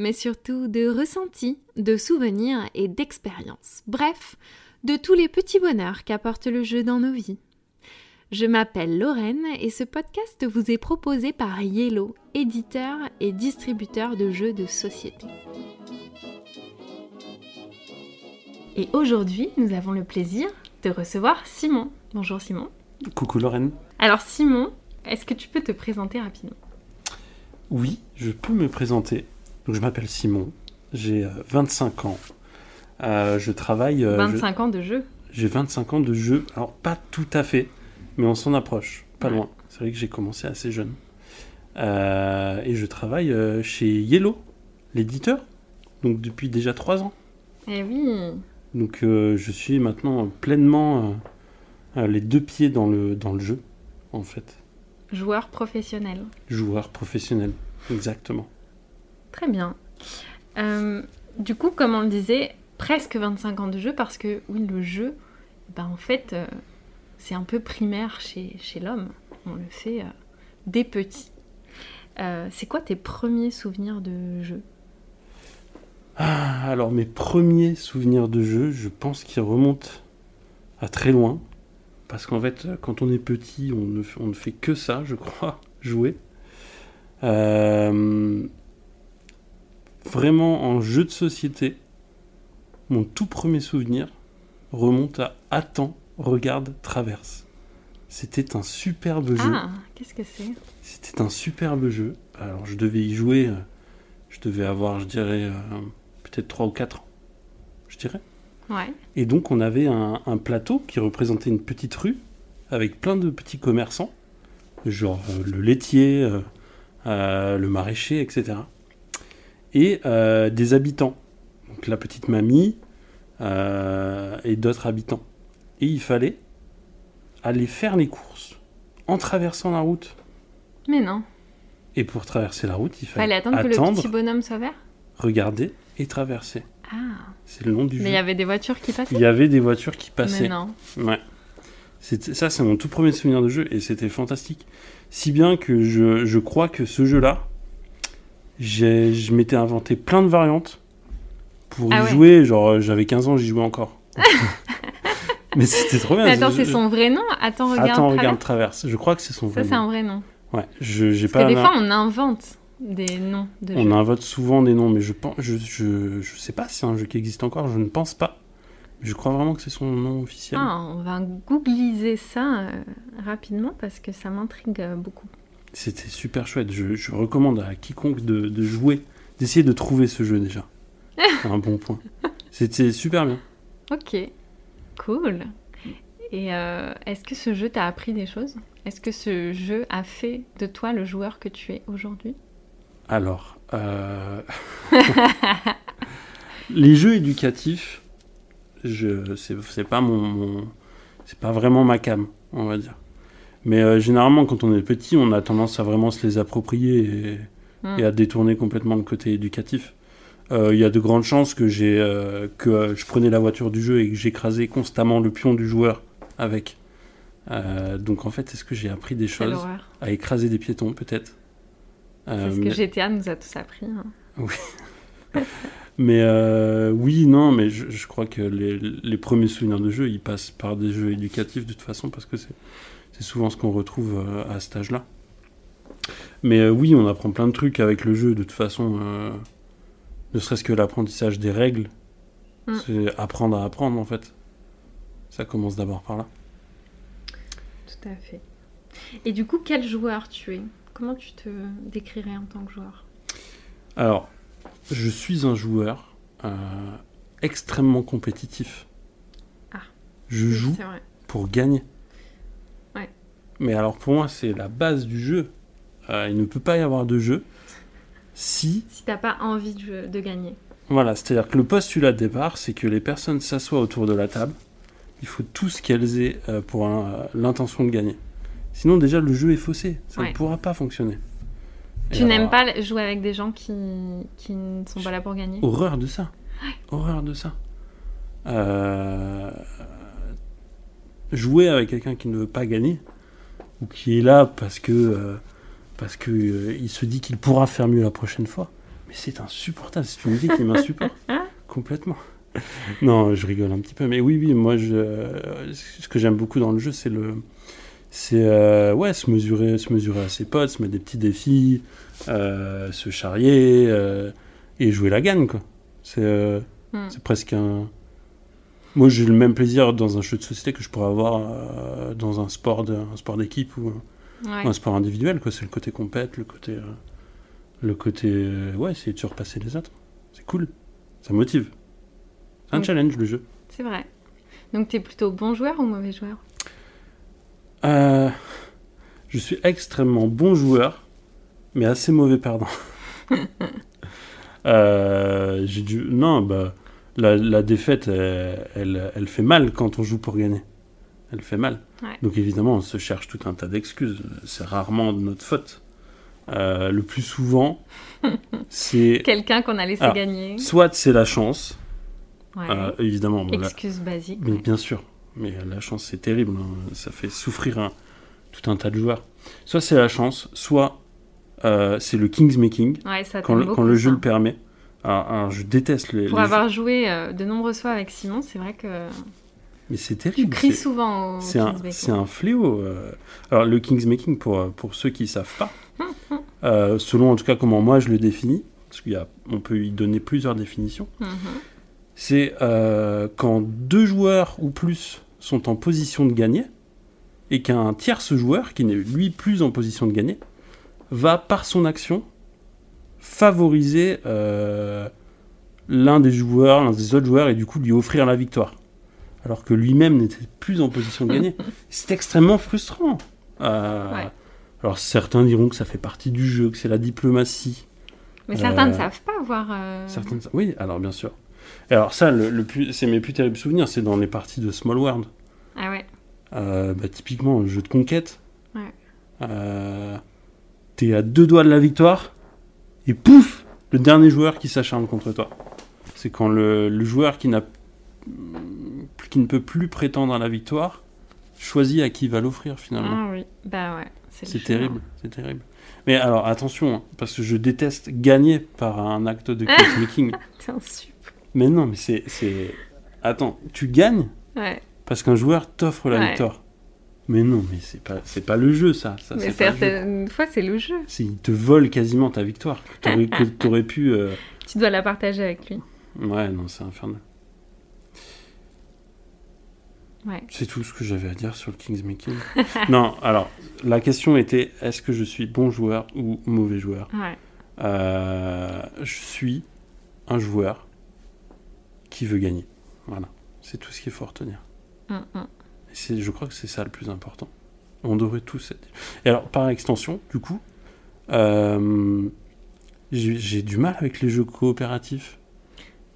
mais surtout de ressentis, de souvenirs et d'expériences. Bref, de tous les petits bonheurs qu'apporte le jeu dans nos vies. Je m'appelle Lorraine et ce podcast vous est proposé par Yellow, éditeur et distributeur de jeux de société. Et aujourd'hui, nous avons le plaisir de recevoir Simon. Bonjour Simon. Coucou Lorraine. Alors Simon, est-ce que tu peux te présenter rapidement? Oui, je peux me présenter. Donc, je m'appelle Simon, j'ai euh, 25 ans. Euh, je travaille. euh, 25 ans de jeu. je- J'ai 25 ans de jeu. Alors, pas tout à fait, mais on s'en approche. Pas Ouais. loin. C'est vrai que j'ai commencé assez jeune. Euh, et je travaille euh, chez Yellow, l'éditeur. Donc, depuis déjà 3 ans. Eh oui. Donc, euh, je suis maintenant pleinement euh, euh, les deux pieds dans le, dans le jeu, en fait. Joueur professionnel. Joueur professionnel. Exactement. Très bien. Euh, du coup, comme on le disait, presque 25 ans de jeu parce que oui, le jeu, ben, en fait, euh, c'est un peu primaire chez, l'homme. On le fait euh, dès petit. Euh, c'est quoi tes premiers souvenirs de jeu? Ah, alors mes premiers souvenirs de jeu, je pense qu'ils remontent à très loin. Parce qu'en fait, quand on est petit, on ne, fait- que ça, je crois, jouer. Vraiment, en jeu de société, mon tout premier souvenir remonte à Attends, regarde, traverse. C'était un superbe jeu. Ah, qu'est-ce que c'est? C'était un superbe jeu. Alors, je devais y jouer. euh, Je devais avoir, je dirais, euh, peut-être 3 ou 4 ans. Je dirais. Ouais. Et donc, on avait un, un plateau qui représentait une petite rue avec plein de petits commerçants, genre euh, le laitier, euh, euh, le maraîcher, etc. Et euh, des habitants. Donc, la petite mamie euh, et d'autres habitants. Et il fallait aller faire les courses en traversant la route. Mais non. Et pour traverser la route, il fallait, Fallait attendre, que le attendre, petit bonhomme soit vert? regarder et traverser. Ah. C'est le nom du Mais il jeu. y avait des voitures qui passaient? Il y avait des voitures qui passaient. Mais non. Ouais. Ça, c'est mon tout premier souvenir de jeu et c'était fantastique. Si bien que je, je crois que ce jeu-là, je m'étais inventé plein de variantes pour Ah y ouais. jouer. Genre, euh, j'avais 15 ans, j'y jouais encore. Mais c'était trop bien. Mais attends, c'est son vrai nom? Attends, regarde. Attends, traverse. regarde, traverse. Je crois que c'est son vrai Ça, c'est nom. un vrai nom. Ouais, je j'ai Parce pas. que des fois, on invente des noms de On jeux. invente souvent des noms, mais je pense, je, je, je sais pas si c'est un jeu qui existe encore. Je ne pense pas. Je crois vraiment que c'est son nom officiel. Ah, on va googliser ça euh, rapidement parce que ça m'intrigue euh, beaucoup. C'était super chouette. Je, je recommande à quiconque de, de jouer, d'essayer de trouver ce jeu déjà. C'est un bon point. C'était super bien. Ok, cool. Et euh, est-ce que ce jeu t'a appris des choses? Est-ce que ce jeu a fait de toi le joueur que tu es aujourd'hui? Alors, euh, les jeux éducatifs, je c'est pas mon, mon- c'est pas vraiment ma cam, on va dire. Mais euh, généralement, quand on est petit, on a tendance à vraiment se les approprier et, Hmm. et à détourner complètement le côté éducatif. Euh, Il y a de grandes chances que j'ai euh, que je prenais la voiture du jeu et que j'écrasais constamment le pion du joueur avec. Donc en fait, est-ce que j'ai appris des choses à écraser des piétons peut-être? C'est ce que mais- GTA nous a tous appris. hein. Mais euh, oui, non, mais je, je crois que les, les premiers souvenirs de jeu, ils passent par des jeux éducatifs de toute façon, parce que c'est c'est souvent ce qu'on retrouve euh, à cet âge-là. Mais euh, oui, on apprend plein de trucs avec le jeu, de toute façon. euh, ne serait-ce que l'apprentissage des règles. Mm. C'est apprendre à apprendre, en fait. Ça commence d'abord par là. Tout à fait. Et du coup, quel joueur tu es? Comment tu te décrirais en tant que joueur? Alors, je suis un joueur euh, extrêmement compétitif. Ah. Je joue pour gagner. Mais alors pour moi, c'est la base du jeu. Euh, il ne peut pas y avoir de jeu si, Si t'as pas envie de, de gagner. Voilà, c'est-à-dire que le postulat de départ, c'est que les personnes s'assoient autour de la table. Il faut tous qu'elles aient euh, pour un- l'intention de gagner. Sinon, déjà, le jeu est faussé. Ça Ouais. ne pourra pas fonctionner. Et Tu n'aimes pas jouer avec des gens qui, qui ne sont pas là pour gagner? Horreur de ça. Horreur de ça. Euh, Jouer avec quelqu'un qui ne veut pas gagner, ou qui est là parce que, euh, parce que euh, il se dit qu'il pourra faire mieux la prochaine fois. Mais c'est insupportable, c'est une idée qui m'insupporte. Complètement. Non, je rigole un petit peu. Mais oui, oui, moi, je, euh, ce que j'aime beaucoup dans le jeu, c'est le. C'est euh, ouais, se mesurer, se mesurer à ses potes, se mettre des petits défis, se charrier et jouer la gagne, quoi. C'est Hmm. c'est presque un. Moi, j'ai le même plaisir dans un jeu de société que je pourrais avoir euh, dans un sport de- un sport d'équipe ou Ouais. un sport individuel, quoi. C'est le côté compète, le côté. euh, le côté. euh, ouais, essayer de surpasser les autres. C'est cool. Ça motive. C'est un Oui. challenge, le jeu. C'est vrai. Donc, tu es plutôt bon joueur ou mauvais joueur? Je suis extrêmement bon joueur, mais assez mauvais perdant. J'ai dû. Non, bah. La, la défaite, elle, elle, elle fait mal quand on joue pour gagner. Elle fait mal. Ouais. Donc évidemment, on se cherche tout un tas d'excuses. C'est rarement de notre faute. Euh, le plus souvent, c'est Quelqu'un qu'on a laissé gagner soit c'est la chance, Ouais. euh, évidemment. bon, la- Excuse basique. mais ouais. bien sûr, mais la chance c'est terrible, hein. ça fait souffrir un- tout un tas de joueurs. Soit c'est la chance, soit euh, c'est le King's Making, Ouais, quand, le- beaucoup, quand le jeu ça. le permet. Je déteste les, Pour les avoir joué euh, de nombreuses fois avec Simon, c'est vrai que Mais c'est tu terrible. cries c'est- souvent au C'est un, fléau. euh. Alors, le King's Making, pour, euh, pour ceux qui ne savent pas, euh, selon en tout cas comment moi je le définis, parce qu'on peut y donner plusieurs définitions, Mhm. c'est euh, quand deux joueurs ou plus sont en position de gagner et qu'un tierce joueur, qui n'est lui plus en position de gagner, va par son action favoriser euh, l'un des joueurs, l'un des autres joueurs et du coup lui offrir la victoire. Alors que lui-même n'était plus en position de gagner. c'est extrêmement frustrant. Euh, Ouais. Alors certains diront que ça fait partie du jeu, que c'est la diplomatie. Mais certains ne Euh, savent pas voir. Certaines... Oui, alors bien sûr. Et alors ça, le, le plus... c'est mes plus terribles souvenirs, c'est dans les parties de Small World. Ah ouais. Euh, bah, typiquement, un jeu de conquête. Ouais. Euh, T'es à deux doigts de la victoire, et pouf Le dernier joueur qui s'acharne contre toi. C'est quand le, le joueur qui, ne peut plus prétendre à la victoire choisit à qui il va l'offrir finalement. Ah oui. Bah ouais. C'est terrible, c'est terrible. Mais alors attention, hein, parce que je déteste gagner par un acte de matchmaking. T'es un sup. mais non, mais c'est, c'est... Attends, tu gagnes Ouais. parce qu'un joueur t'offre la Ouais. victoire. Mais non, mais c'est pas, c'est pas le jeu ça. ça Mais certaines fois, c'est le jeu. C'est, il te vole quasiment ta victoire. Que t'aurais, que t'aurais pu... euh, Tu dois la partager avec lui. Ouais, non, c'est infernal. Ouais. C'est tout ce que j'avais à dire sur le King's Making. non, alors, la question était, est-ce que je suis bon joueur ou mauvais joueur? Ouais. Euh, je suis un joueur qui veut gagner. Voilà, c'est tout ce qu'il faut retenir. Hum, hum. Et je crois que c'est ça le plus important. On devrait tous être. Et alors, par extension, du coup, euh, j'ai, j'ai du mal avec les jeux coopératifs.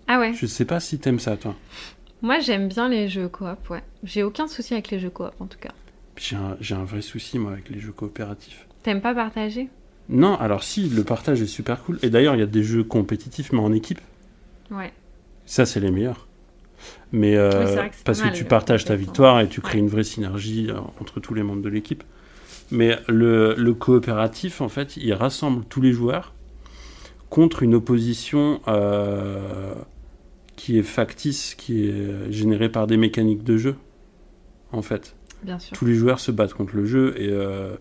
Ah ouais. Je sais pas si t'aimes ça, toi. Moi, j'aime bien les jeux coop, ouais. J'ai aucun souci avec les jeux coop, en tout cas. J'ai un, j'ai un vrai souci, moi, avec les jeux coopératifs. T'aimes pas partager? Non, alors si, le partage est super cool. Et d'ailleurs, il y a des jeux compétitifs, mais en équipe. Ouais. Ça, c'est les meilleurs. Mais euh, Oui, que parce que tu partages ta victoire et tu crées une vraie synergie euh, entre tous les membres de l'équipe. Mais le, le coopératif, en fait, il rassemble tous les joueurs contre une opposition euh, qui est factice, qui est générée par des mécaniques de jeu, en fait. Bien sûr. Tous les joueurs se battent contre le jeu et, euh,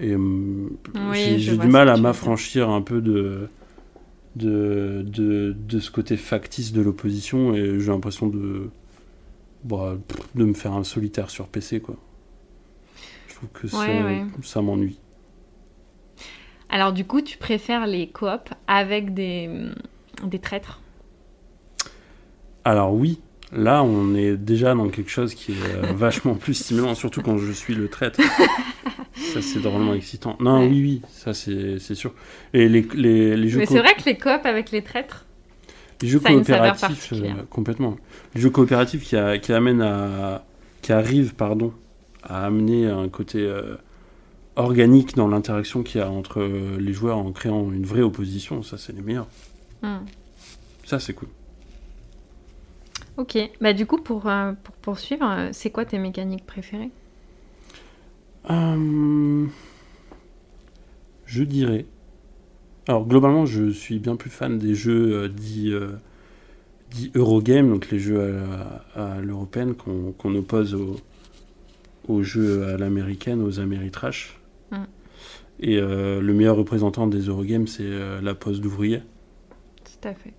et Oui, j'ai du mal à m'affranchir un peu de, de, de, de ce côté factice de l'opposition et j'ai l'impression de, bah, de me faire un solitaire sur PC. Quoi. Je trouve que Ouais, ça, ouais. ça m'ennuie. Alors, du coup, tu préfères les coops avec des, des traîtres? Alors oui, là on est déjà dans quelque chose qui est euh, vachement plus stimulant, surtout quand je suis le traître. ça c'est drôlement excitant. Non, Ouais. oui, oui, ça c'est sûr. Et les, les, les jeux Mais c'est vrai que les coops avec les traîtres, Les jeux Ça coopératifs, euh, complètement. Les jeux coopératifs qui, a- qui amènent à, qui arrivent, pardon, à amener un côté euh, organique dans l'interaction qu'il y a entre les joueurs en créant une vraie opposition, ça c'est les meilleurs. Hmm. Ça c'est cool. Ok, bah du coup, pour, euh, pour poursuivre, euh, c'est quoi tes mécaniques préférées? Euh, je dirais. Alors globalement, je suis bien plus fan des jeux euh, dits, dits Eurogame, donc les jeux à, l'européenne qu'on qu'on oppose aux, aux jeux à l'américaine, aux Ameritrash. Mm. Et le meilleur représentant des Eurogames, c'est la pose d'ouvrier. Tout à fait.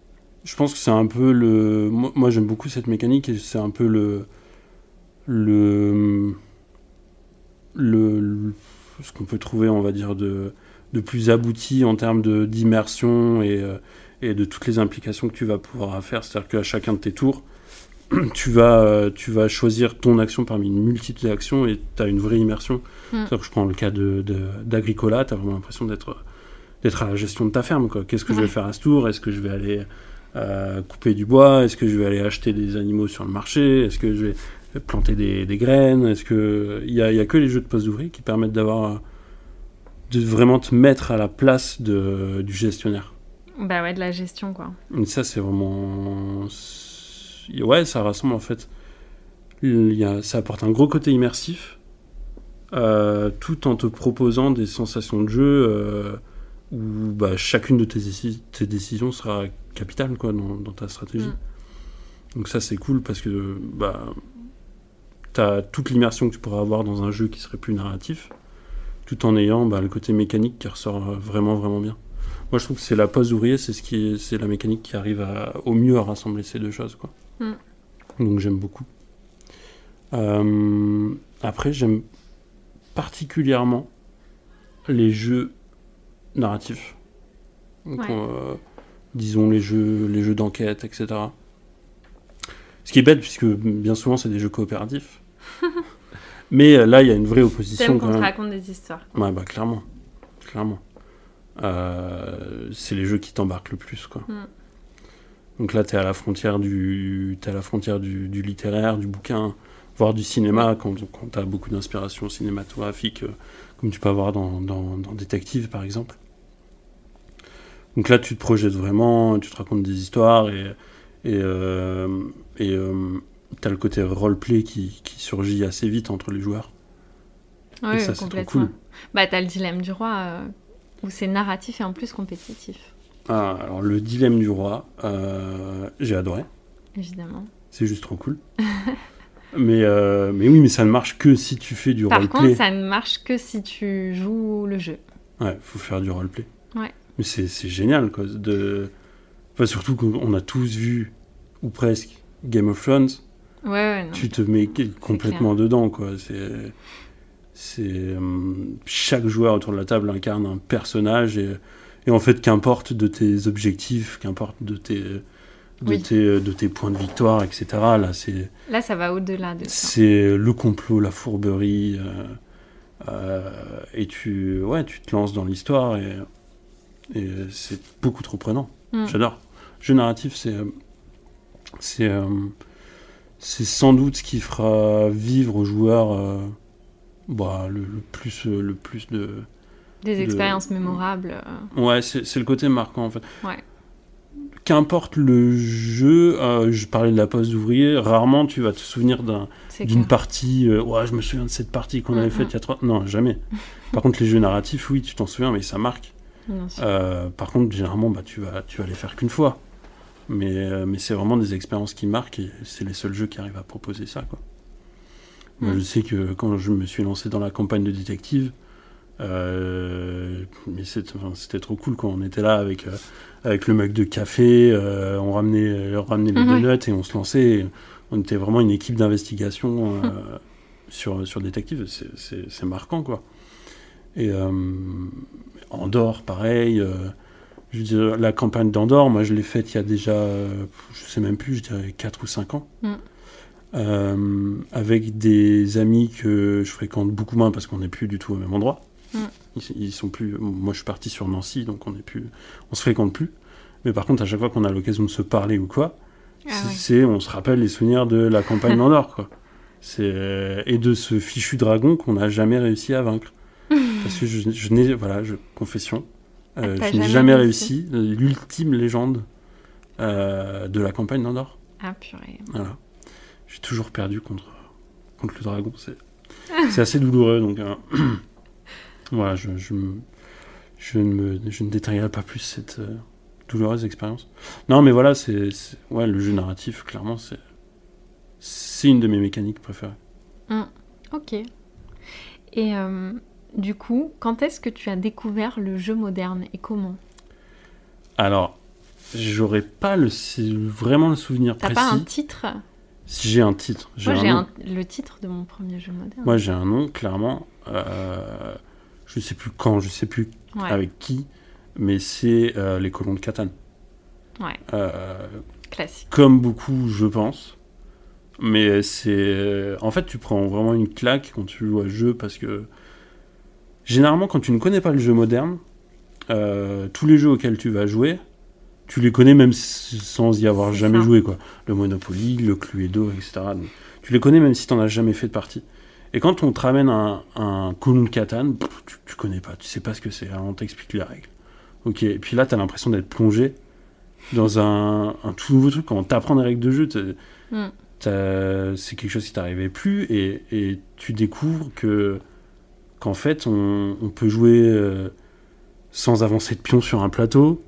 Je pense que c'est un peu le. Moi, j'aime beaucoup cette mécanique et c'est un peu le. Le. Le. le- ce qu'on peut trouver, on va dire, de, de plus abouti en termes de- d'immersion et, euh, et de toutes les implications que tu vas pouvoir faire. C'est-à-dire qu'à chacun de tes tours, tu vas, euh, tu vas choisir ton action parmi une multitude d'actions et tu as une vraie immersion. Mm. C'est-à-dire que je prends le cas de- de- d'Agricola, tu as vraiment l'impression d'être d'être à la gestion de ta ferme. Qu'est-ce que je vais faire à ce tour? Est-ce que je vais aller euh, couper du bois Est-ce que je vais aller acheter des animaux sur le marché? Est-ce que je vais planter des, des graines? Est-ce que il y a, que les jeux de poste d'ouvrier qui permettent d'avoir de vraiment te mettre à la place de, du gestionnaire. Bah ouais, de la gestion, quoi. Et ça, c'est vraiment. Ouais, ça rassemble en fait. Il y a... Ça apporte un gros côté immersif, euh, tout en te proposant des sensations de jeu euh, où bah, chacune de tes décisions sera capitale quoi, dans, dans ta stratégie. Mm. Donc, ça, c'est cool parce que bah, tu as toute l'immersion que tu pourrais avoir dans un jeu qui serait plus narratif, tout en ayant bah, le côté mécanique qui ressort euh, vraiment, vraiment bien. Moi, je trouve que c'est la pose ouvrier, c'est ce qui est, c'est la mécanique qui arrive à- au mieux à rassembler ces deux choses, quoi. Mm. Donc j'aime beaucoup. Euh, après, j'aime particulièrement les jeux narratifs. Donc, Ouais. euh, disons les jeux, les jeux d'enquête, etc. Ce qui est bête puisque bien souvent c'est des jeux coopératifs. Mais euh, là, il y a une vraie opposition quand qu'on te raconte des histoires. Ouais, bah clairement. Clairement. Euh, c'est les jeux qui t'embarquent le plus, quoi. Mm. Donc là, t'es à la frontière du, t'es à la frontière du, du littéraire, du bouquin, voire du cinéma, quand, quand t'as beaucoup d'inspiration cinématographique, euh, comme tu peux avoir dans, dans, dans Détective, par exemple. Donc là, tu te projettes vraiment, tu te racontes des histoires et, et, euh, et euh, t'as le côté roleplay qui, qui surgit assez vite entre les joueurs. Oui, et ça, c'est trop complètement. cool. Bah, t'as le dilemme du roi, euh, où c'est narratif et en plus compétitif, Ah, alors le dilemme du roi, euh, j'ai adoré. évidemment. C'est juste trop cool. mais, euh, mais oui, mais ça ne marche que si tu fais du Par roleplay. contre, ça ne marche que si tu joues le jeu. Ouais, faut faire du roleplay. Ouais. Mais c'est génial, quoi. De... Enfin, surtout qu'on a tous vu, ou presque, Game of Thrones. Ouais, ouais, non. Tu te mets complètement dedans, quoi. C'est. C'est. euh, chaque joueur autour de la table incarne un personnage et, et en fait, qu'importe de tes objectifs, qu'importe de tes. De, Oui. tes, de tes points de victoire, etc. Là, c'est Là, ça va au-delà de ça. c'est le complot, la fourberie, euh, euh, et tu, ouais, tu te lances dans l'histoire et, et c'est beaucoup trop prenant. Mm. J'adore. Jeu narratif, c'est c'est euh, c'est sans doute ce qui fera vivre aux joueurs euh, bah, le, le plus le plus de Des de- expériences mémorables. euh, ouais c'est le côté marquant en fait. Ouais. Qu'importe le jeu, euh, je parlais de la pause d'ouvrier, rarement tu vas te souvenir d'une partie, euh, ouais, je me souviens de cette partie qu'on avait Mm, faite mm. il y a trois... Non, jamais. Par contre, les jeux narratifs, oui, tu t'en souviens, mais ça marque. Euh, par contre, généralement, bah, tu, vas, tu vas les faire qu'une fois. Mais, euh, mais c'est vraiment des expériences qui marquent et c'est les seuls jeux qui arrivent à proposer ça. Quoi. Moi, je sais que quand je me suis lancé dans la campagne de détective, euh, mais c'est- enfin, c'était trop cool quand on était là avec, euh, avec le mug de café, euh, on ramenait, on ramenait les Mhm. donuts et on se lançait. on était vraiment une équipe d'investigation euh, sur, sur détective. C'est- marquant, quoi. Et pareil. euh, je veux dire, la campagne d'Andorre, moi, je l'ai faite il y a déjà, euh, je sais même plus, je dirais 4 ou 5 ans. Mm. Euh, avec des amis que je fréquente beaucoup moins parce qu'on n'est plus du tout au même endroit. Mm. Ils, ils sont plus. Moi, je suis parti sur Nancy, donc on n'est plus, on se fréquente plus. Mais par contre, à chaque fois qu'on a l'occasion de se parler ou quoi, Ah c'est, ouais. c'est- on se rappelle les souvenirs de la campagne d'Andorre, quoi. C'est, et de ce fichu dragon qu'on n'a jamais réussi à vaincre. Parce que je, je n'ai, voilà, je, confession, euh, T'as je n'ai jamais réussi. réussi l'ultime légende euh, de la campagne d'Andorre. Ah purée. Voilà. J'ai toujours perdu contre, contre le dragon. C'est, c'est assez douloureux, donc euh, voilà, je, je, me- je, ne me, je ne détaillerai pas plus cette euh, douloureuse expérience. Non, mais voilà, c'est, c'est- ouais, le jeu narratif, clairement, c'est, c'est une de mes mécaniques préférées. Ok. Et euh, du coup, quand est-ce que tu as découvert le jeu moderne et comment? Alors, j'aurais pas le, vraiment le souvenir T'as précis. pas un titre? Si j'ai un titre, j'ai Moi, un j'ai nom. un- le titre de mon premier jeu moderne. Moi, j'ai un nom, clairement. Euh, je sais plus quand, je sais plus Ouais. avec qui, mais c'est euh, les colons de Catane. Ouais. Euh, Classique. comme beaucoup, je pense. Mais c'est. En fait, tu prends vraiment une claque quand tu joues à ce jeu parce que. Généralement, quand tu ne connais pas le jeu moderne, euh, tous les jeux auxquels tu vas jouer, tu les connais même sans y avoir jamais ça. joué. Quoi. Le Monopoly, le Cluedo, etc. Donc, tu les connais même si tu n'en as jamais fait de partie. Et quand on te ramène un, un Catane, pff, tu, tu connais pas, tu sais pas ce que c'est, hein, on t'explique les règles. Ok, et puis là, tu as l'impression d'être plongé dans un, un tout nouveau truc. Quand on t'apprend des règles de jeu, Mm. t'as- c'est quelque chose qui t'arrivait plus et, et tu découvres que qu'en fait, on, on peut jouer euh, sans avancer de pion sur un plateau,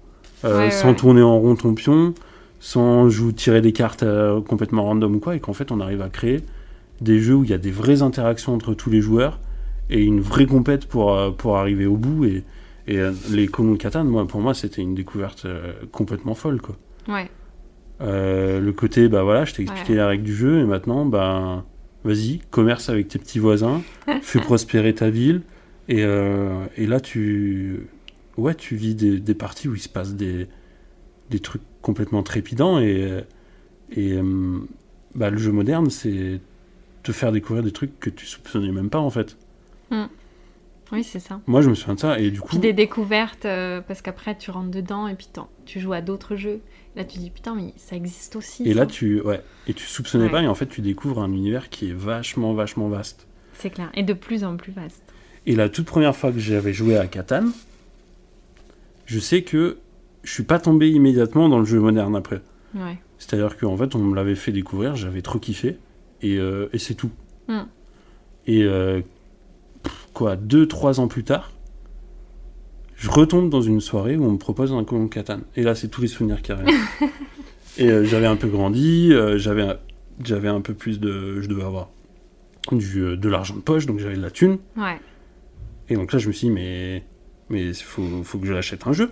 euh, Ouais, sans ouais. tourner en rond ton pion, sans jou- tirer des cartes euh, complètement random ou quoi, et qu'en fait, on arrive à créer des jeux où il y a des vraies interactions entre tous les joueurs et une vraie compète pour, pour arriver au bout. Et, et les colons de Catane, moi, pour moi, c'était une découverte complètement folle, quoi. Ouais. Le côté, bah voilà, je t'ai expliqué les règles du jeu, et maintenant, bah, vas-y, commerce avec tes petits voisins, fais prospérer ta ville, et, euh, et là, tu, ouais, tu vis des, des parties où il se passe des, des trucs complètement trépidants, et, et euh, bah, le jeu moderne, c'est te faire découvrir des trucs que tu soupçonnais même pas, en fait. Oui, c'est ça. Moi, je me souviens de ça, et du coup, Puis des découvertes, euh, parce qu'après tu rentres dedans et puis tu joues à d'autres jeux. Là tu dis putain, mais ça existe aussi. et ça. là, tu, ouais, et tu soupçonnais Ouais. pas, et en fait, tu découvres un univers qui est vachement, vachement vaste. C'est clair. Et de plus en plus vaste. Et la toute première fois que j'avais joué à Catan, je sais que je suis pas tombé immédiatement dans le jeu moderne après. Ouais. C'est-à-dire qu'en fait, on me l'avait fait découvrir, j'avais trop kiffé, et, euh, et c'est tout. Mm. Et euh, quoi, deux, trois ans plus tard, je retombe dans une soirée où on me propose un colon Catan. Et là, c'est tous les souvenirs qui reviennent. et euh, j'avais un peu grandi, euh, j'avais un- j'avais un peu plus de. Je devais avoir du, euh, de l'argent de poche, donc j'avais de la thune. Ouais. Et donc là, je me suis dit, mais mais faut, faut que je l'achète un jeu,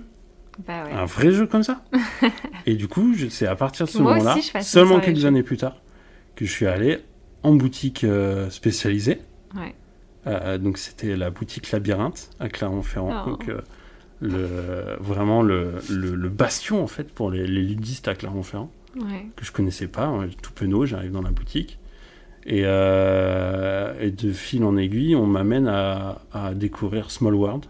Bah ouais. un vrai jeu comme ça. et du coup, c'est à partir de ce moment-là, seulement quelques années plus tard, que je suis allé en boutique spécialisée. Ouais. Euh, donc c'était la boutique Labyrinthe à Clermont-Ferrand. Oh. Donc euh, le, vraiment le, le- le bastion en fait pour les, les ludistes à Clermont-Ferrand Ouais. que je connaissais pas, hein, tout penaud, j'arrive dans la boutique. Et, euh, et de fil en aiguille, on m'amène à, à découvrir Small World.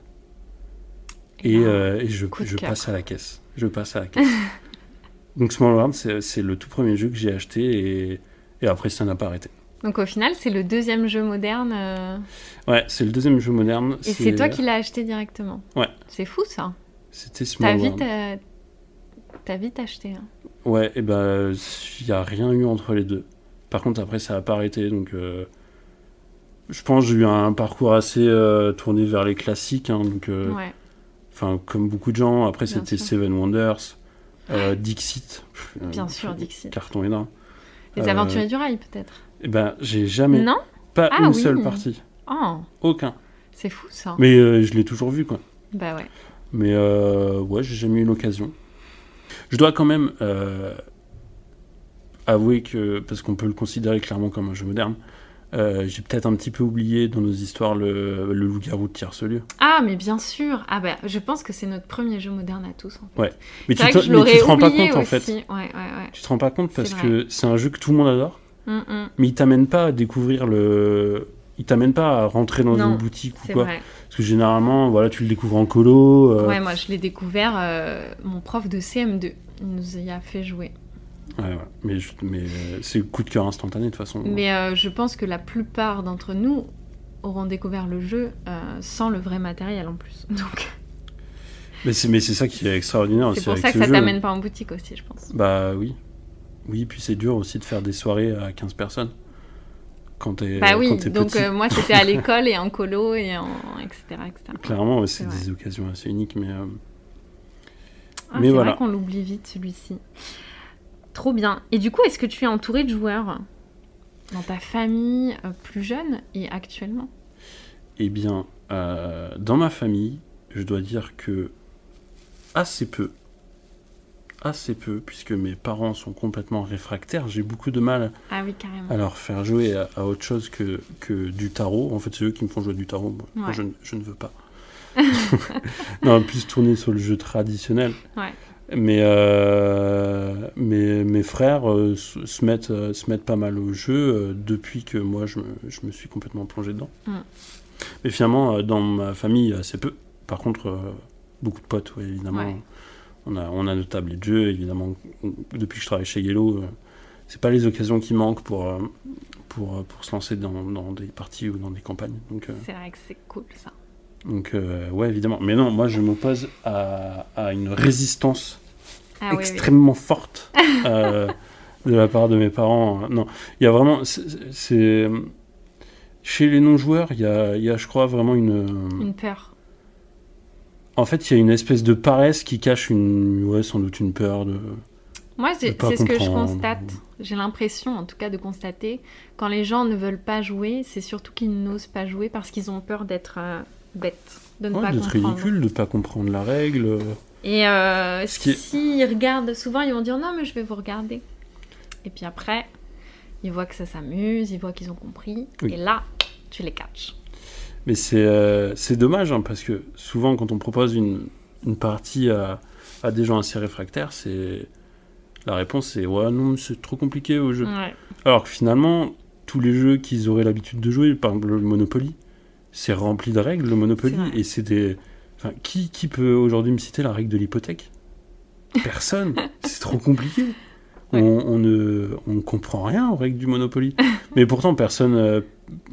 Et, euh, et je, passe à la caisse. Je passe à la caisse. Donc Small World, c'est c'est le tout premier jeu que j'ai acheté et, et après ça n'a pas arrêté. Donc au final, c'est le deuxième jeu moderne. euh, Ouais, c'est le deuxième jeu moderne. Et c'est toi qui l'as acheté directement. Ouais. C'est fou ça. C'était T'as Small vite, World. euh, t'as vite acheté. hein. Ouais, et ben il n'y a rien eu entre les deux. Par contre, après, ça n'a pas arrêté. Donc, euh, je pense que j'ai eu un parcours assez euh, tourné vers les classiques. hein, donc, euh, Ouais. enfin, comme beaucoup de gens. Après, c'était. Seven Wonders, Dixit. Bien sûr, Dixit. Carton énorme. Les aventuriers du rail peut-être. Et ben, j'ai jamais, Non pas Ah une oui. seule partie. Oh, Aucun. c'est fou ça. Mais euh, je l'ai toujours vu, quoi. Bah ouais. Mais euh, ouais, j'ai jamais eu l'occasion. Je dois quand même euh, avouer que, parce qu'on peut le considérer clairement comme un jeu moderne, j'ai peut-être un petit peu oublié dans nos histoires le, le loup-garou de tierce-lieu. Ah mais bien sûr. Ah bah je pense que c'est notre premier jeu moderne à tous en fait. Ouais. Mais tu vrai te, que je mais tu l'aurais te rends pas compte en fait. Ouais ouais ouais. Tu te rends pas compte parce que c'est un jeu que tout le monde adore, Mais il t'amène pas à découvrir le. Il t'amène pas à rentrer dans Non, une boutique ou c'est quoi. vrai. Parce que généralement, voilà, tu le découvres en colo. euh, Ouais, moi je l'ai découvert, euh, mon prof de CM2 il nous y a fait jouer. ouais, ouais. Mais, euh, c'est coup de cœur instantané de toute façon. Mais euh, je pense que la plupart d'entre nous auront découvert le jeu sans le vrai matériel en plus. Donc Mais c'est mais c'est ça qui est extraordinaire c'est aussi pour avec ça que ce ça t'amène pas en boutique aussi, je pense. Bah oui. Oui, puis c'est dur aussi de faire des soirées à 15 personnes. Quand t'es Bah quand oui, t'es donc euh, moi c'était à l'école et en colo et en etc. etc. Clairement, c'est des occasions assez uniques, mais euh, Ah, Mais c'est voilà. vrai qu'on l'oublie vite celui-ci. Trop bien. Et du coup, est-ce que tu es entouré de joueurs dans ta famille euh, plus jeune et actuellement? Eh bien, euh, dans ma famille, je dois dire que assez peu. Assez peu, puisque mes parents sont complètement réfractaires. J'ai beaucoup de mal Ah oui, à leur faire jouer à, à autre chose que, que du tarot. En fait, c'est eux qui me font jouer du tarot. Moi, Ouais. je, ne- je ne veux pas. non, plus tourner sur le jeu traditionnel. Ouais. Mais euh, mes, mes frères euh, se, mettent, euh, se mettent pas mal au jeu depuis que moi je me, je me suis complètement plongé dedans. Mm. Mais finalement, dans ma famille, assez peu. Par contre, beaucoup de potes, ouais, évidemment. Ouais. On, a, on a nos tablés de jeu, évidemment. Depuis que je travaille chez Yellow, euh, c'est pas les occasions qui manquent pour, euh, pour, euh, pour se lancer dans, dans des parties ou dans des campagnes. Donc, C'est vrai que c'est cool ça. donc euh, ouais, évidemment. Mais non, moi, je m'oppose à, à une résistance Ah oui, oui. extrêmement forte euh, de la part de mes parents. Non, il y a vraiment. c'est- chez les non-joueurs, il y a, il y a, je crois, vraiment une. Une peur. En fait, il y a une espèce de paresse qui cache une, ouais, sans doute une peur de. Moi, c'est ce que je constate. J'ai l'impression, en tout cas, de constater quand les gens ne veulent pas jouer, c'est surtout qu'ils n'osent pas jouer parce qu'ils ont peur d'être euh, bêtes, de ne Ouais, pas comprendre. ridicule, de pas comprendre la règle. Et euh, est- s'ils regardent, souvent ils vont dire non, mais je vais vous regarder. Et puis après, ils voient que ça s'amuse, ils voient qu'ils ont compris. Oui. Et là, tu les catches. Mais c'est euh, dommage hein, parce que souvent, quand on propose une, une partie à, à des gens assez réfractaires, c'est la réponse c'est ouais non c'est trop compliqué au jeu. Ouais. Alors que finalement, tous les jeux qu'ils auraient l'habitude de jouer, par exemple le Monopoly, c'est rempli de règles, le Monopoly, et c'est des... Enfin, qui, qui peut aujourd'hui me citer la règle de l'hypothèque? Personne. c'est trop compliqué. Ouais. On, on ne, on ne comprend rien aux règles du Monopoly. Mais pourtant, personne... euh,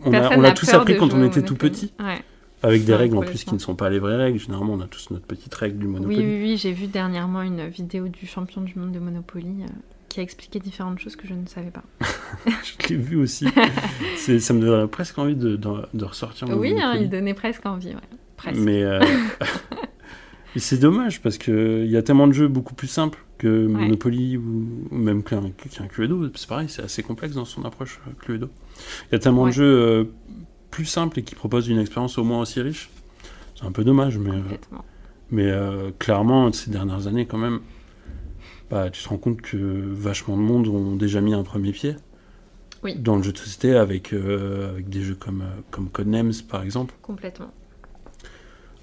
on a- Personne on n'a tous appris quand on était tout petit, Ouais. avec des règles en plus qui ne sont pas les vraies règles. Généralement, on a tous notre petite règle du Monopoly. oui, oui, j'ai vu dernièrement une vidéo du champion du monde de Monopoly euh, qui a expliqué différentes choses que je ne savais pas. Je l'ai vu aussi. Ça me donnerait presque envie de, de, de ressortir mon oui, hein, il donnait presque envie. Ouais. Presque. Mais, euh, mais c'est dommage parce qu'il y a tellement de jeux beaucoup plus simples que Monopoly ou, ou même qu'un qu'un Cluedo. C'est pareil, c'est assez complexe dans son approche euh, Cluedo. Il y a tellement Ouais. de jeux euh, plus simples et qui proposent une expérience au moins aussi riche. C'est un peu dommage, mais, euh, mais euh, clairement, ces dernières années, quand même, bah, tu te rends compte que vachement de monde ont déjà mis un premier pied Oui. dans le jeu de société avec, avec des jeux comme, comme Codenames, par exemple. Complètement.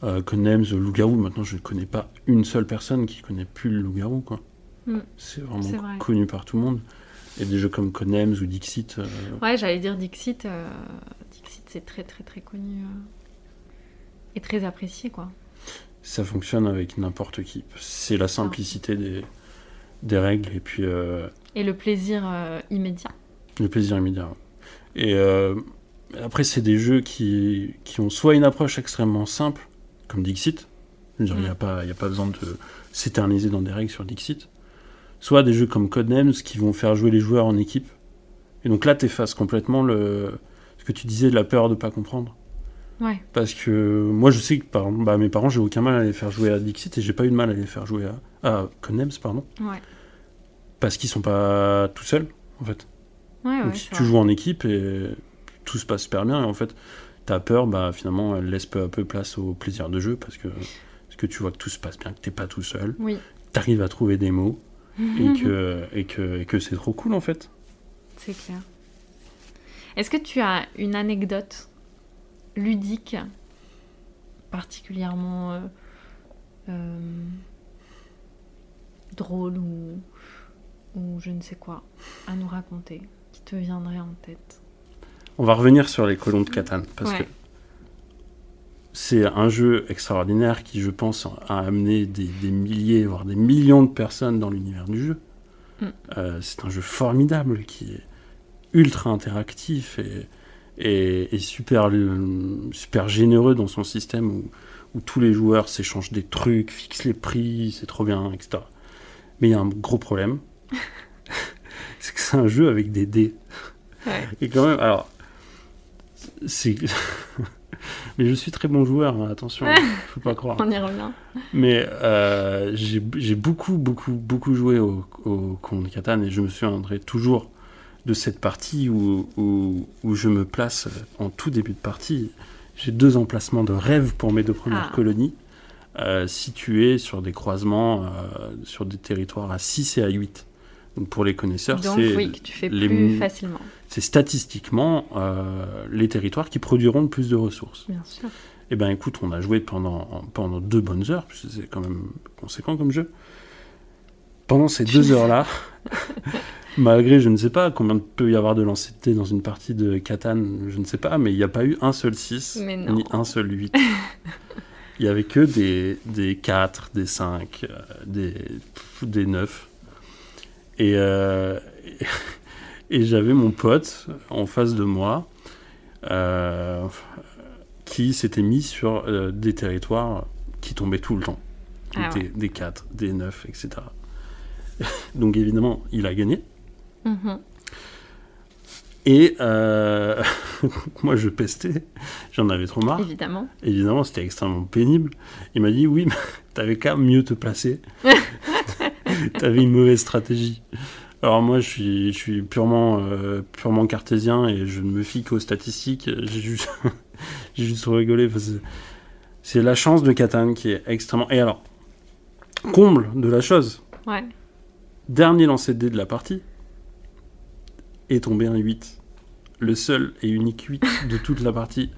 Euh, Codenames, Loup-Garou, maintenant je ne connais pas une seule personne qui connaît plus le Loup-Garou. quoi. Mm. C'est vraiment vrai. connu par tout le monde. Et des jeux comme Codenames ou Dixit. euh, Ouais, j'allais dire Dixit. euh, Dixit, c'est très, très, très connu. euh, et très apprécié, quoi. ça fonctionne avec n'importe qui. C'est la simplicité des, des règles et puis Et le plaisir immédiat. le plaisir immédiat. Et après, c'est des jeux qui, qui ont soit une approche extrêmement simple, comme Dixit. Je veux dire, il n'y a, Mm. pas- y a pas besoin de s'éterniser dans des règles sur Dixit. Soit des jeux comme Codenames qui vont faire jouer les joueurs en équipe. Et donc là, tu effaces complètement le, ce que tu disais de la peur de pas comprendre. Ouais. Parce que moi, je sais que par exemple, bah, mes parents, j'ai aucun mal à les faire jouer à Dixit et j'ai pas eu de mal à les faire jouer à, à Codenames, pardon. Ouais. Parce qu'ils sont pas tout seuls, en fait. Ouais, Donc si tu joues en équipe et tout se passe super bien, et en fait, ta peur, bah, finalement, elle laisse peu à peu place au plaisir de jeu parce que, parce que tu vois que tout se passe bien, que t'es pas tout seul, Oui. t'arrives à trouver des mots et que, et que, et que c'est trop cool en fait. C'est clair. Est-ce que tu as une anecdote ludique particulièrement euh, euh, drôle ou, ou je ne sais quoi à nous raconter qui te viendrait en tête? On va revenir sur les colons de Catane parce Ouais. que c'est un jeu extraordinaire qui, je pense, a amené des, des milliers, voire des millions de personnes dans l'univers du jeu. Mm. Euh, c'est un jeu formidable qui est ultra interactif et, et, et super, super généreux dans son système où, où tous les joueurs s'échangent des trucs, fixent les prix, c'est trop bien, etc. Mais il y a un gros problème. c'est que c'est un jeu avec des dés. Ouais. Et quand même, alors, c'est. Mais je suis très bon joueur, hein, attention, faut pas croire. On y revient. Mais euh, j'ai beaucoup, beaucoup, beaucoup joué au, au Contre Catan et je me souviendrai toujours de cette partie où, où, où je me place en tout début de partie. J'ai deux emplacements de rêve pour mes deux premières Ah. colonies, euh, situés sur des croisements, euh, sur des territoires à 6 et à 8. Donc pour les connaisseurs, c'est oui, que tu fais les plus m- facilement, c'est statistiquement euh, les territoires qui produiront le plus de ressources. bien sûr. Eh ben écoute, on a joué pendant, pendant deux bonnes heures, puisque c'est quand même conséquent comme jeu. Pendant ces deux heures-là, malgré je ne sais pas combien peut y avoir de lancers dans une partie de Catan, je ne sais pas, mais il n'y a pas eu un seul 6, Mais non. ni un seul 8. Il y avait que des, des 4, des 5, euh, des, pff, des 9. Et, euh, et j'avais mon pote en face de moi euh, qui s'était mis sur euh, des territoires qui tombaient tout le temps. Ah des, des 4, des 9, etc. Donc évidemment, il a gagné. Mhm. Et euh, moi, je pestais. J'en avais trop marre. Évidemment. Évidemment, c'était extrêmement pénible. Il m'a dit oui, mais t'avais qu'à mieux te placer. t'avais une mauvaise stratégie. Alors moi, je suis, je suis purement, euh, purement cartésien et je ne me fie qu'aux statistiques. J'ai juste, j'ai juste rigolé. parce que C'est la chance de Catan qui est extrêmement. Et alors, comble de la chose, Ouais. dernier lancer de dés de la partie est tombé un 8. Le seul et unique 8 de toute la partie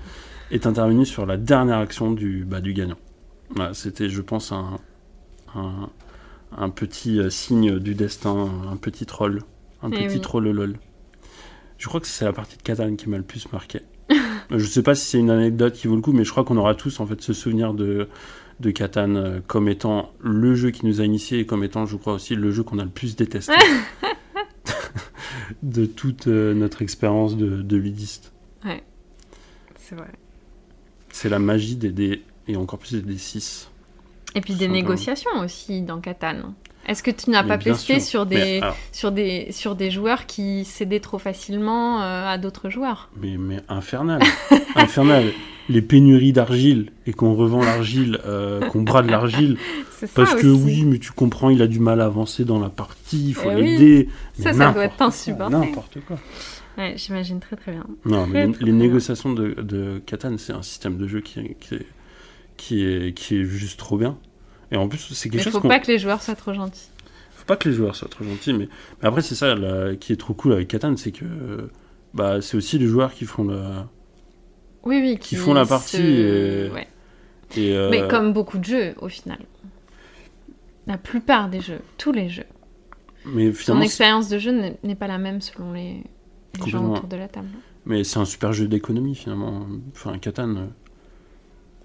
est intervenu sur la dernière action du, bah, du gagnant. Voilà, C'était, je pense, un, un, un petit euh, signe du destin, un petit troll. Un Eh petit oui. troll lol. Je crois que c'est la partie de Catan qui m'a le plus marqué. je sais pas si c'est une anecdote qui vaut le coup, mais je crois qu'on aura tous en fait ce souvenir de, de Catan euh, comme étant le jeu qui nous a initiés et comme étant, je crois aussi, le jeu qu'on a le plus détesté de toute euh, notre expérience de, de ludiste. C'est vrai. C'est la magie des dés, et encore plus des dés 6. Et puis des Simplement. négociations aussi dans Catan. Est-ce que tu n'as pas pesté sur Mais, des, alors, sur, des, sur des joueurs qui cédaient trop facilement euh, à d'autres joueurs? Mais, mais infernal. infernal. Les pénuries d'argile, et qu'on revend l'argile, euh, qu'on brade l'argile, parce que oui, mais tu comprends, il a du mal à avancer dans la partie, il faut Eh oui. l'aider. Ça, ça doit être insupportable. N'importe quoi. Ouais, J'imagine très très bien. Non, mais les, négociations de, de Catan, c'est un système de jeu qui, qui, est, qui, est, qui est juste trop bien. Et en plus, c'est Il quelque faut chose qu'on... pas que les joueurs soient trop gentils. Faut pas que les joueurs soient trop gentils, mais, mais après, c'est ça là, qui est trop cool avec Catan, c'est que bah, c'est aussi les joueurs qui font la... Oui, oui. Qui font la partie se- et- ouais. Et, euh, Mais comme beaucoup de jeux, au final. La plupart des jeux, tous les jeux. mais finalement, c'est- expérience de jeu n'est- pas la même selon les, les gens autour de la table. mais c'est un super jeu d'économie, finalement. Enfin, Catan,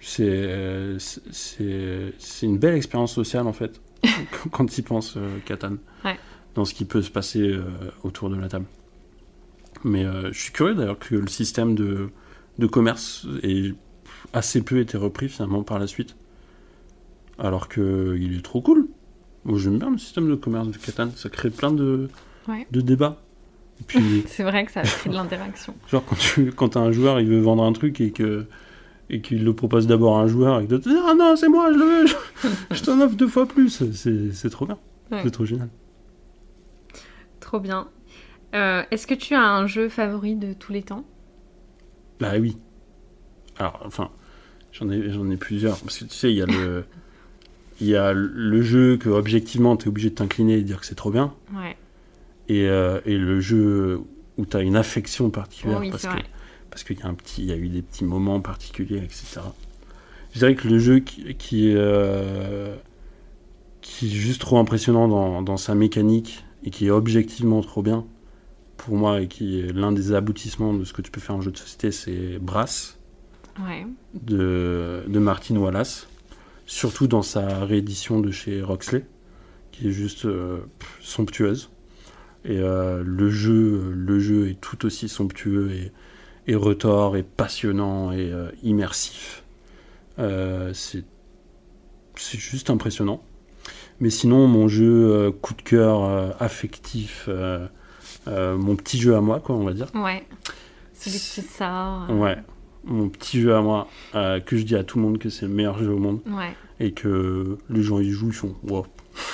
c'est euh, c'est- une belle expérience sociale, en fait, quand tu y penses, euh, Catan. Ouais. Dans ce qui peut se passer euh, autour de la table. Mais euh, je suis curieux, d'ailleurs, que le système de, de commerce ait assez peu été repris, finalement, par la suite. Alors que il est trop cool. Moi, j'aime bien le système de commerce de Catan. Ça crée plein de, Ouais. de débats. Puis... C'est vrai que ça a créé de l'interaction. Genre quand tu quand un joueur, il veut vendre un truc et que et qu'il le propose d'abord à un joueur et que d'autres disent ah non c'est moi je le veux, je, je t'en offre deux fois plus, c'est c'est trop bien, Ouais. c'est trop génial. Trop bien. Euh, Est-ce que tu as un jeu favori de tous les temps? Bah oui. Alors enfin j'en ai j'en ai plusieurs parce que tu sais il y a le il y a le jeu que objectivement t'es obligé de t'incliner et de dire que c'est trop bien Ouais. et, euh, et le jeu où t'as une affection particulière oui, parce que vrai. Parce qu'il y a un petit, il y a eu des petits moments particuliers, etc. Je dirais que le jeu qui, euh, qui est juste trop impressionnant dans, dans sa mécanique et qui est objectivement trop bien pour moi et qui est l'un des aboutissements de ce que tu peux faire en jeu de société, c'est Brass. Ouais. de, de Martin Wallace, surtout dans sa réédition de chez Roxley, qui est juste euh, somptueuse. Et euh, le, jeu, le jeu est tout aussi somptueux et, et retors et passionnant et euh, immersif. Euh, c'est juste impressionnant. Mais sinon, mon jeu euh, coup de cœur euh, affectif, euh, mon petit jeu à moi, quoi, on va dire. Ouais. Celui qui sort. Ouais, mon petit jeu à moi, que je dis à tout le monde que c'est le meilleur jeu au monde Ouais. et que les gens y jouent, ils font wow.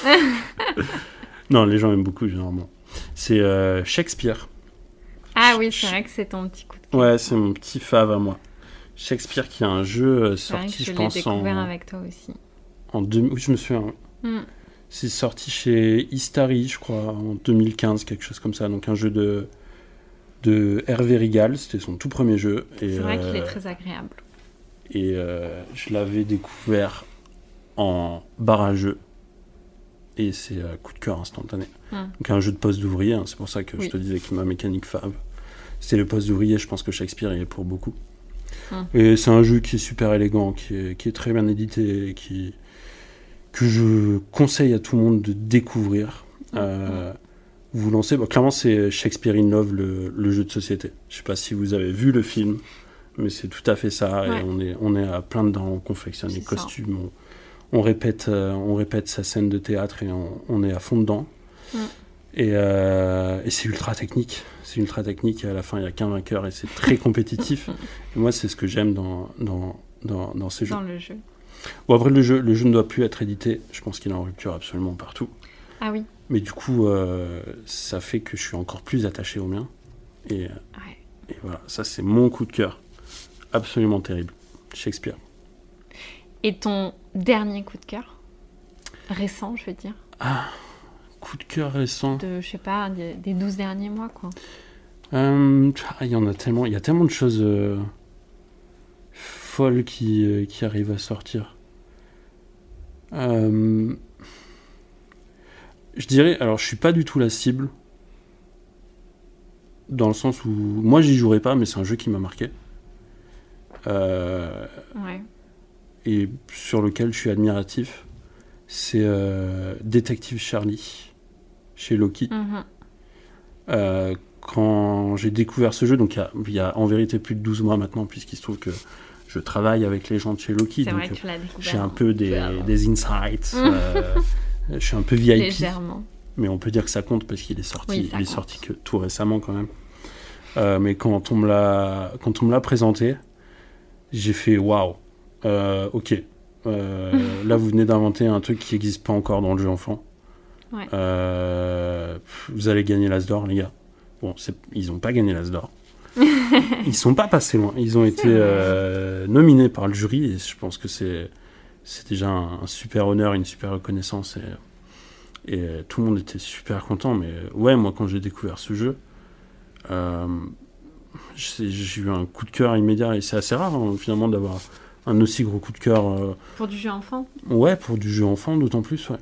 non, les gens aiment beaucoup généralement. C'est Shakespeare. Ah oui, c'est vrai que c'est ton petit coup de cœur. Ouais, c'est mon petit fave à moi. Shakespeare qui a un jeu euh, sorti, je pense, découvert en, avec toi aussi. en 2000. Oui, je me souviens. Hmm. C'est sorti chez Istari, je crois, en 2015, quelque chose comme ça. Donc un jeu de, de Hervé Rigal, c'était son tout premier jeu. C'est vrai qu'il est euh, très agréable. Et euh, je l'avais découvert en barrageux. Et c'est euh, coup de cœur instantané. Hmm. Donc un jeu de poste d'ouvrier, hein, c'est pour ça que Oui. je te disais que ma mécanique fave, c'est le poste d'ouvrier, je pense que Shakespeare il est pour beaucoup. Hmm. Et c'est un jeu qui est super élégant, qui est, qui est très bien édité, et qui, que je conseille à tout le monde de découvrir. Hmm. Euh, vous lancez, bah, clairement c'est Shakespeare in Love, le, le jeu de société. Je sais pas si vous avez vu le film, mais c'est tout à fait ça. Ouais. Et on est, on est à plein dedans, on confectionne les costumes, on, on répète, euh, on répète sa scène de théâtre et on, on est à fond dedans. Et, euh, et c'est ultra technique. C'est ultra technique et à la fin il n'y a qu'un vainqueur et c'est très compétitif. et moi c'est ce que j'aime dans, dans, dans, dans ces jeux. Dans le jeu. Bon après le jeu, le jeu ne doit plus être édité. Je pense qu'il est en rupture absolument partout. Ah oui. Mais du coup euh, ça fait que je suis encore plus attaché au mien. Et, Ouais. et voilà, ça c'est mon coup de cœur. Absolument terrible. Shakespeare. Et ton dernier coup de cœur Récent, je veux dire. Coup de cœur récent. De, je sais pas, des, des 12 derniers mois, quoi. Euh, ah, Il y en a tellement, il y a tellement de choses euh, folles qui, euh, qui arrivent à sortir. Je dirais, alors je suis pas du tout la cible, dans le sens où moi j'y jouerai pas, mais c'est un jeu qui m'a marqué. Ouais. Et sur lequel je suis admiratif, c'est euh, Détective Charlie chez Loki. Mhm. Euh, quand j'ai découvert ce jeu, donc il y a, il y a en vérité plus de 12 mois maintenant, puisqu'il se trouve que je travaille avec les gens de chez Loki, donc j'ai un peu des, avant. des insights. euh, je suis un peu VIP, Légèrement. mais on peut dire que ça compte parce qu'il est sorti, Oui, il est sorti que tout récemment quand même. Euh, mais quand on me l'a, quand on me l'a présenté, j'ai fait waouh, euh, ok. Euh, là, vous venez d'inventer un truc qui n'existe pas encore dans le jeu enfant. Ouais. Euh, vous allez gagner l'As d'or, les gars. Bon, ils n'ont pas gagné l'As d'or. ils sont pas passés loin. Ils ont été nominés par le jury et je pense que c'est déjà un, un super honneur, une super reconnaissance et, et tout le monde était super content. Mais ouais, moi quand j'ai découvert ce jeu, j'ai j'ai eu un coup de cœur immédiat et c'est assez rare hein, finalement d'avoir un aussi gros coup de cœur. euh, Pour du jeu enfant Ouais, pour du jeu enfant, d'autant plus, ouais.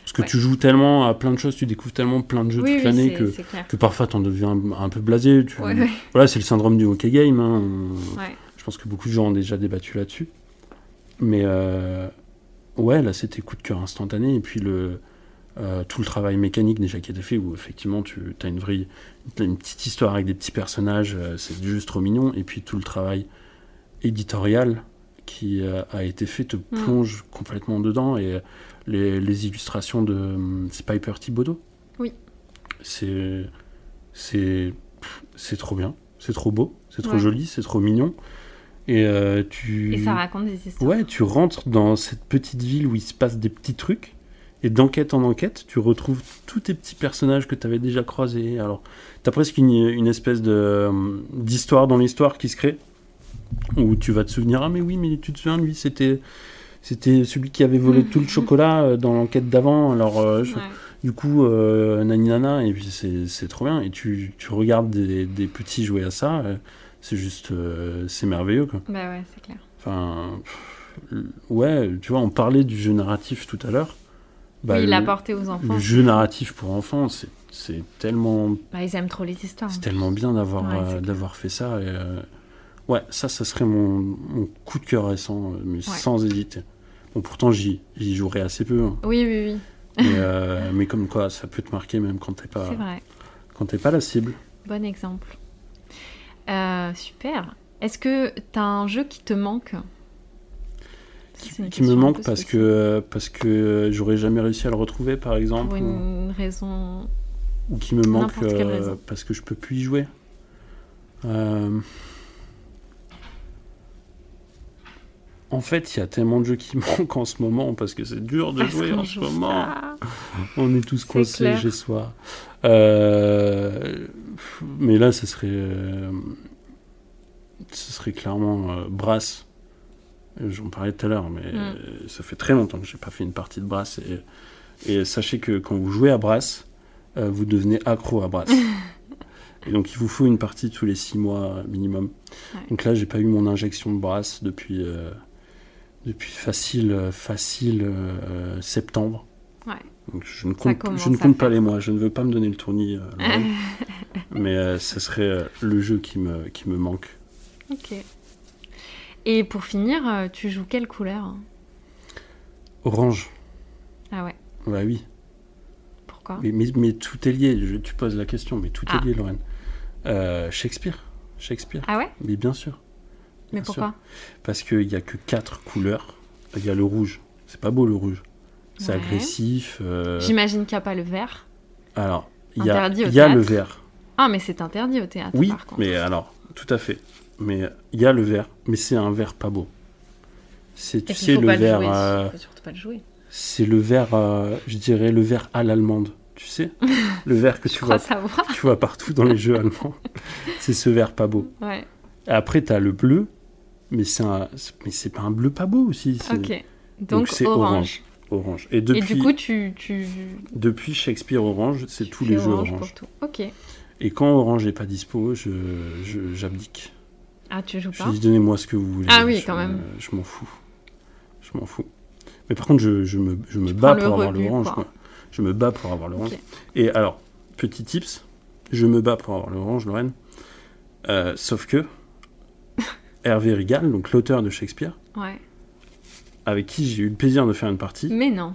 Parce que Ouais. tu joues tellement à plein de choses, tu découvres tellement plein de jeux Oui, toute oui, l'année que, que parfois t'en deviens un, un peu blasé. Tu... Ouais, ouais. Voilà, c'est le syndrome du hockey game. hein. Je pense que beaucoup de gens ont déjà débattu là-dessus. Mais euh, ouais, là c'était coup de cœur instantané. Et puis le, euh, tout le travail mécanique déjà qui a été fait, où effectivement tu as une vraie, t'as une petite histoire avec des petits personnages, c'est juste trop mignon. Et puis tout le travail éditorial qui euh, a été fait te plonge complètement dedans. Et les, les illustrations de hum, c'est Piper Thibodeau. Oui. C'est c'est c'est trop bien, c'est trop beau, c'est trop Ouais. joli, c'est trop mignon. Et euh, tu Et ça raconte des histoires. Ouais, tu rentres dans cette petite ville où il se passe des petits trucs, et d'enquête en enquête, tu retrouves tous tes petits personnages que tu avais déjà croisés. Alors, tu as presque une, une espèce de, euh, d'histoire dans l'histoire qui se crée, où tu vas te souvenir, ah mais oui, mais tu te souviens, lui, c'était... C'était celui qui avait volé tout le chocolat euh, dans l'enquête d'avant. Alors, euh, je- Ouais. du coup, euh, nani nana, et puis c'est, c'est trop bien. Et tu, tu regardes des, des petits jouer à ça, euh, c'est juste, euh, c'est merveilleux, quoi. Bah ouais, c'est clair. Enfin, pff, ouais, tu vois, on parlait du jeu narratif tout à l'heure. Bah, oui, le, l'apporter aux enfants. le jeu narratif pour enfants, c'est, c'est tellement, Bah, ils aiment trop les histoires. c'est tellement bien d'avoir, Ouais, euh, d'avoir fait ça. Et, euh, Ouais, ça, ça serait mon, mon coup de cœur récent, euh, mais sans hésiter. Bon, pourtant, j'y j'y jouerai assez peu. hein. Oui, oui, oui. Mais, euh, mais comme quoi, ça peut te marquer même quand t'es pas, C'est vrai. quand t'es pas la cible. Bon exemple. Euh, super. Est-ce que tu as un jeu qui te manque? Qui me manque parce que, parce que j'aurais jamais réussi à le retrouver, par exemple. Pour ou- une raison. ou qui me manque euh, parce que je peux plus y jouer. Euh, En fait, il y a tellement de jeux qui manquent en ce moment parce que c'est dur de Parce jouer en ce moment. On est tous coincés chez soi. Euh, Mais là, ce serait, euh, ce serait clairement euh, Brass. J'en parlais tout à l'heure, mais Mm. euh, ça fait très longtemps que j'ai pas fait une partie de Brass. Et, et sachez que quand vous jouez à Brass, vous devenez accro à Brass. et donc, il vous faut une partie tous les six mois minimum. Ouais. Donc là, j'ai pas eu mon injection de Brass depuis, depuis facile, euh, facile euh, septembre. Ouais. Donc je ne compte, commence je ne à compte pas les mois, je ne veux pas me donner le tournis, euh, mais euh, ce serait euh, le jeu qui me, qui me manque. ok. Et pour finir, euh, tu joues quelle couleur Orange, Ah ouais. bah oui, Pourquoi? Mais, mais, mais tout est lié, je- tu poses la question, mais tout Ah. est lié, Lorraine. Euh, Shakespeare, Shakespeare, Ah ouais? Mais bien sûr, Mais Bien sûr. pourquoi parce qu'il n'y a que quatre couleurs, il y a le rouge, c'est pas beau le rouge, c'est Ouais. agressif, euh, J'imagine qu'il n'y a pas le vert. alors il y a, y a le vert, Ah, mais c'est interdit au théâtre. oui, par contre. mais alors, tout à fait, mais il y a le vert, mais c'est un vert pas beau. C'est, tu sais, le vert, euh, Faut surtout pas le jouer. c'est le vert, euh, je dirais le vert à l'allemande, tu sais Le vert que tu vois, savoir. tu vois partout dans les jeux allemands. C'est ce vert pas beau. Ouais. Et après, tu as le bleu, mais c'est, un, mais c'est pas un bleu pas beau aussi. Ok. Donc, c'est orange. orange. Et depuis, Et du coup, tu, tu depuis Shakespeare Orange, c'est tous les jeux orange orange. pour tout. Ok. Et quand Orange n'est pas dispo, je, je- j'abdique. Ah, tu joues Je pas dis donnez-moi ce que vous voulez. Ah oui, Je- quand même. Je m'en fous. Je m'en fous. Mais par contre, je, je me, je me bats pour avoir l'orange. Je me bats pour avoir l'orange. Et alors, petit tips, je me bats pour avoir l'orange, Lorraine. Euh, sauf que Hervé Rigal, donc l'auteur de Shakespeare, Ouais. avec qui j'ai eu le plaisir de faire une partie, Mais non.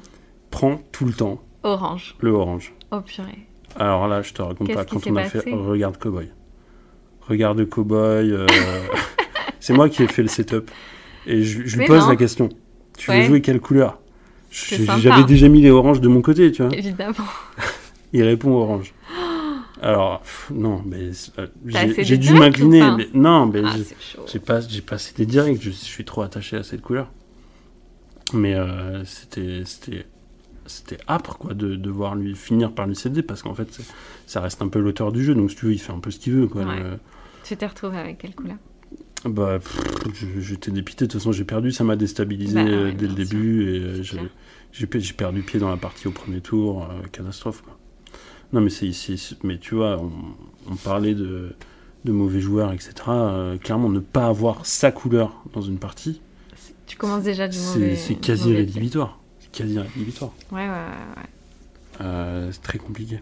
prend tout le temps Orange. le orange. Oh purée. Alors là, je te raconte pas quand on a fait Regarde Cowboy. Regarde Cowboy. euh, c'est moi qui ai fait le setup. Et je, je lui pose non. la question. Tu veux jouer quelle couleur? J'avais déjà mis les oranges de mon côté, tu vois. Évidemment. Il répond orange. Alors, pff, non, mais euh, j'ai dû direct m'incliner. pas mais Non, mais Ah, j'ai- pas, j'ai passé des directs. Je, je suis trop attaché à cette couleur. Mais euh, c'était, âpre quoi de devoir lui finir par lui céder parce qu'en fait, ça reste un peu l'auteur du jeu. Donc si tu veux, il fait un peu ce qu'il veut quoi. Ouais. le- Tu t'es retrouvé avec quelle couleur? Bah, j'étais dépité. De toute façon, j'ai perdu. Ça m'a déstabilisé Bah, euh, ouais, dès le sûr. début. Et euh, j'ai- perdu pied dans la partie au premier tour. euh, catastrophe, quoi. Non, mais c'est Mais tu vois, on, on parlait de, de mauvais joueurs, etc. Euh, clairement, ne pas avoir sa couleur dans une partie, C'est- Tu commences déjà du c'est mauvais. c'est quasi rédhibitoire. C'est quasi rédhibitoire. Ouais, ouais, ouais. ouais. Euh, c'est très compliqué.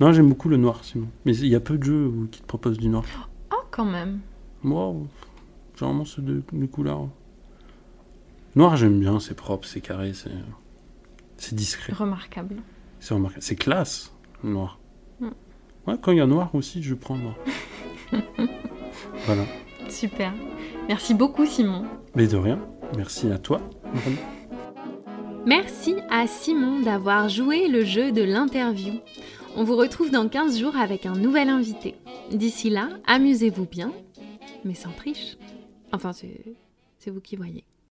Non, j'aime beaucoup le noir, sinon. Mais il y a peu de jeux où- qui te proposent du noir. Oh, quand même. Moi, généralement, c'est de, de couleurs. Noir, j'aime bien, c'est propre, c'est carré, c'est c'est discret, Remarquable. c'est remarquable. C'est classe, noir. Mm. Ouais, quand il y a noir aussi, je prends noir. voilà. Super. Merci beaucoup, Simon. Mais de rien, merci à toi. Merci à Simon d'avoir joué le jeu de l'interview. On vous retrouve dans 15 jours avec un nouvel invité. D'ici là, amusez-vous bien, mais sans triche. Enfin, c'est vous qui voyez.